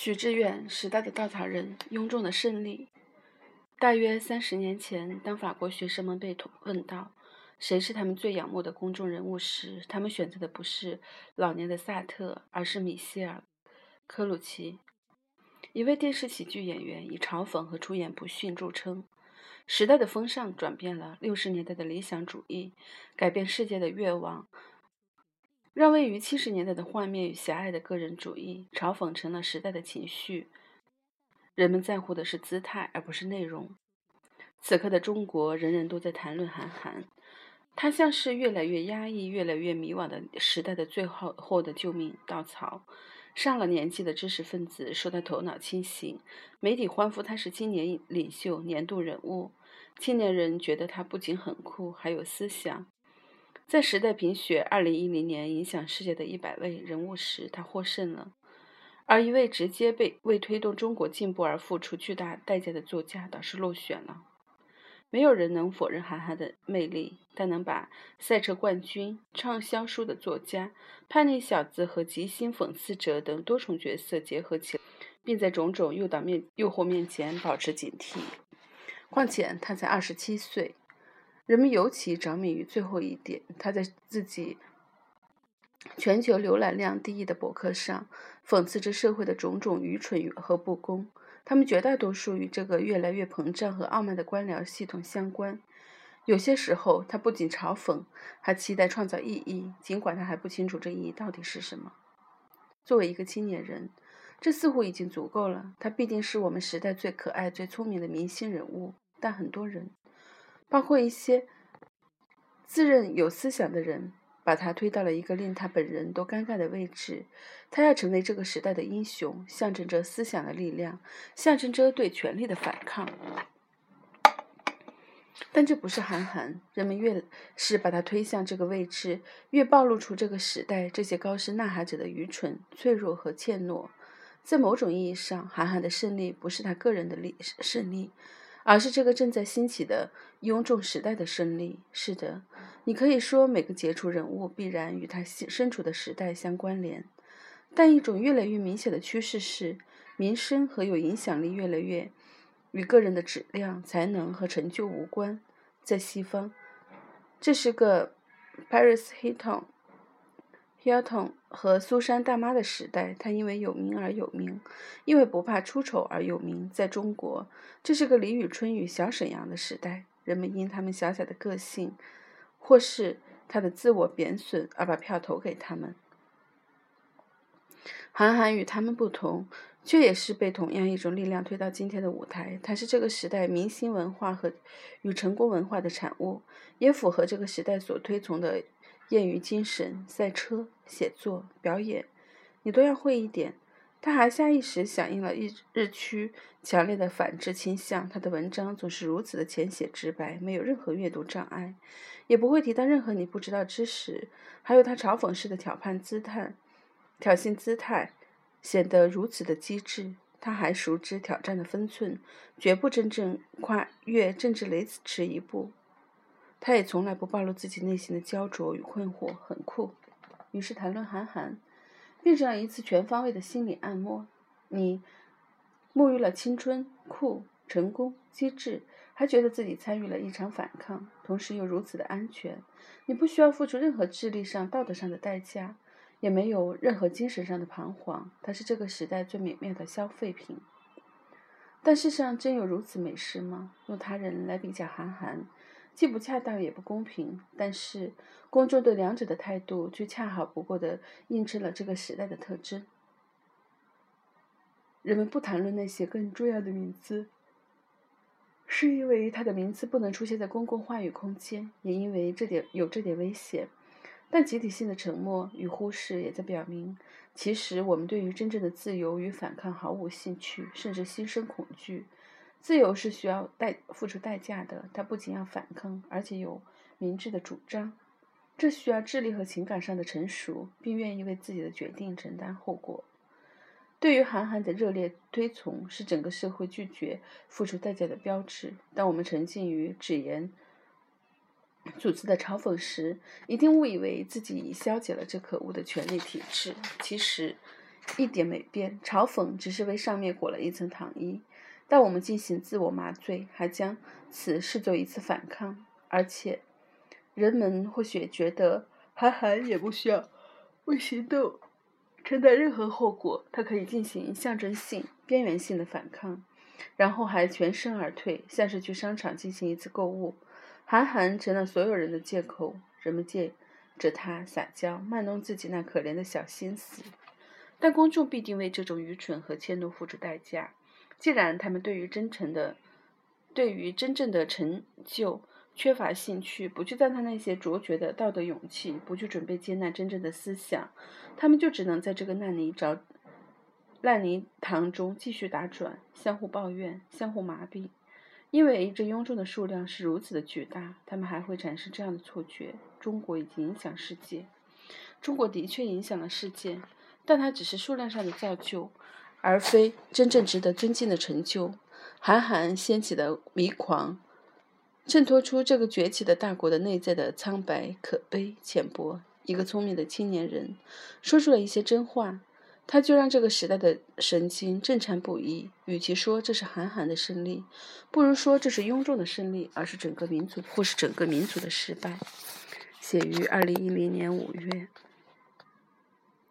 许志远，时代的稻草人，雍正的胜利。大约三十年前，当法国学生们被问到谁是他们最仰慕的公众人物时，他们选择的不是老年的萨特，而是米歇尔·科鲁奇，一位电视喜剧演员，以嘲讽和出言不逊著称。时代的风尚转变了，六十年代的理想主义，改变世界的愿望，让位于七十年代的幻灭与狭隘的个人主义，嘲讽成了时代的情绪。人们在乎的是姿态，而不是内容。此刻的中国，人人都在谈论韩寒，他像是越来越压抑、越来越迷惘的时代的最后后的救命稻草。上了年纪的知识分子说他头脑清醒，媒体欢呼他是青年领袖、年度人物。青年人觉得他不仅很酷，还有思想。在《时代》评选二零一零年影响世界的一百位人物时，他获胜了。而一位直接被为推动中国进步而付出巨大代价的作家，倒是落选了。没有人能否认韩寒的魅力，但能把赛车冠军、畅销书的作家、叛逆小子和极星讽刺者等多重角色结合起来，并在种种诱导面诱惑面前保持警惕。况且他才二十七岁，人们尤其着迷于最后一点。他在自己全球浏览量第一的博客上，讽刺着社会的种种愚蠢和不公。他们绝大多数与这个越来越膨胀和傲慢的官僚系统相关。有些时候，他不仅嘲讽，还期待创造意义，尽管他还不清楚这意义到底是什么。作为一个青年人。这似乎已经足够了。他必定是我们时代最可爱、最聪明的明星人物，但很多人，包括一些自认有思想的人，把他推到了一个令他本人都尴尬的位置。他要成为这个时代的英雄，象征着思想的力量，象征着对权力的反抗。但这不是韩寒。人们越是把他推向这个位置，越暴露出这个时代这些高声呐喊者的愚蠢、脆弱和怯懦。在某种意义上，韩寒的胜利不是他个人的利胜利，而是这个正在兴起的雍正时代的胜利。是的，你可以说每个杰出人物必然与他身处的时代相关联，但一种越来越明显的趋势是，名声和有影响力越来越与个人的质量、才能和成就无关。在西方，这是个 Paris Hilton。Hilton 和苏珊大妈的时代，他因为有名而有名，因为不怕出丑而有名。在中国，这是个李宇春与小沈阳的时代，人们因他们小小的个性，或是他的自我贬损而把票投给他们。韩寒与他们不同，却也是被同样一种力量推到今天的舞台。他是这个时代明星文化和与成功文化的产物，也符合这个时代所推崇的。业余精神、赛车、写作、表演，你都要会一点。他还下意识响应了日日趋强烈的反制倾向。他的文章总是如此的浅显直白，没有任何阅读障碍，也不会提到任何你不知道知识。还有他嘲讽式的挑判姿态、挑衅姿态，显得如此的机智。他还熟知挑战的分寸，绝不真正跨越政治雷池一步。他也从来不暴露自己内心的焦灼与困惑，很酷。于是谈论韩寒，变成了一次全方位的心理按摩。你沐浴了青春、酷、成功、机智，还觉得自己参与了一场反抗，同时又如此的安全。你不需要付出任何智力上、道德上的代价，也没有任何精神上的彷徨。他是这个时代最美妙的消费品。但世上真有如此美事吗？用他人来比较韩寒。既不恰当也不公平，但是公众对两者的态度却恰好不过的映衬了这个时代的特征。人们不谈论那些更重要的名字，是因为他的名字不能出现在公共话语空间，也因为这点有这点危险。但集体性的沉默与忽视也在表明，其实我们对于真正的自由与反抗毫无兴趣，甚至心生恐惧。自由是需要代付出代价的，他不仅要反抗，而且有明智的主张。这需要智力和情感上的成熟，并愿意为自己的决定承担后果。对于韩寒的热烈推崇，是整个社会拒绝付出代价的标志。当我们沉浸于只言组织的嘲讽时，一定误以为自己已消解了这可恶的权力体制。其实，一点没变，嘲讽只是为上面裹了一层糖衣。但我们进行自我麻醉，还将此视作一次反抗，而且人们或许觉得韩寒也不需要为行动承担任何后果，他可以进行象征性、边缘性的反抗，然后还全身而退，像是去商场进行一次购物。韩寒成了所有人的借口，人们借着他撒娇，卖弄自己那可怜的小心思，但公众必定为这种愚蠢和怯懦付出代价。既然他们对于真诚的、对于真正的成就缺乏兴趣，不去赞叹那些卓绝的道德勇气，不去准备接纳真正的思想，他们就只能在这个烂泥沼、烂泥塘中继续打转，相互抱怨，相互麻痹。因为这庸众的数量是如此的巨大，他们还会产生这样的错觉：中国已经影响世界。中国的确影响了世界，但它只是数量上的造就。而非真正值得尊敬的成就。韩寒掀起的迷狂，衬托出这个崛起的大国的内在的苍白、可悲、浅薄。一个聪明的青年人说出了一些真话，他就让这个时代的神经震颤不已。与其说这是韩寒的胜利，不如说这是庸众的胜利，而是整个民族或是整个民族的失败。写于二零一零年五月。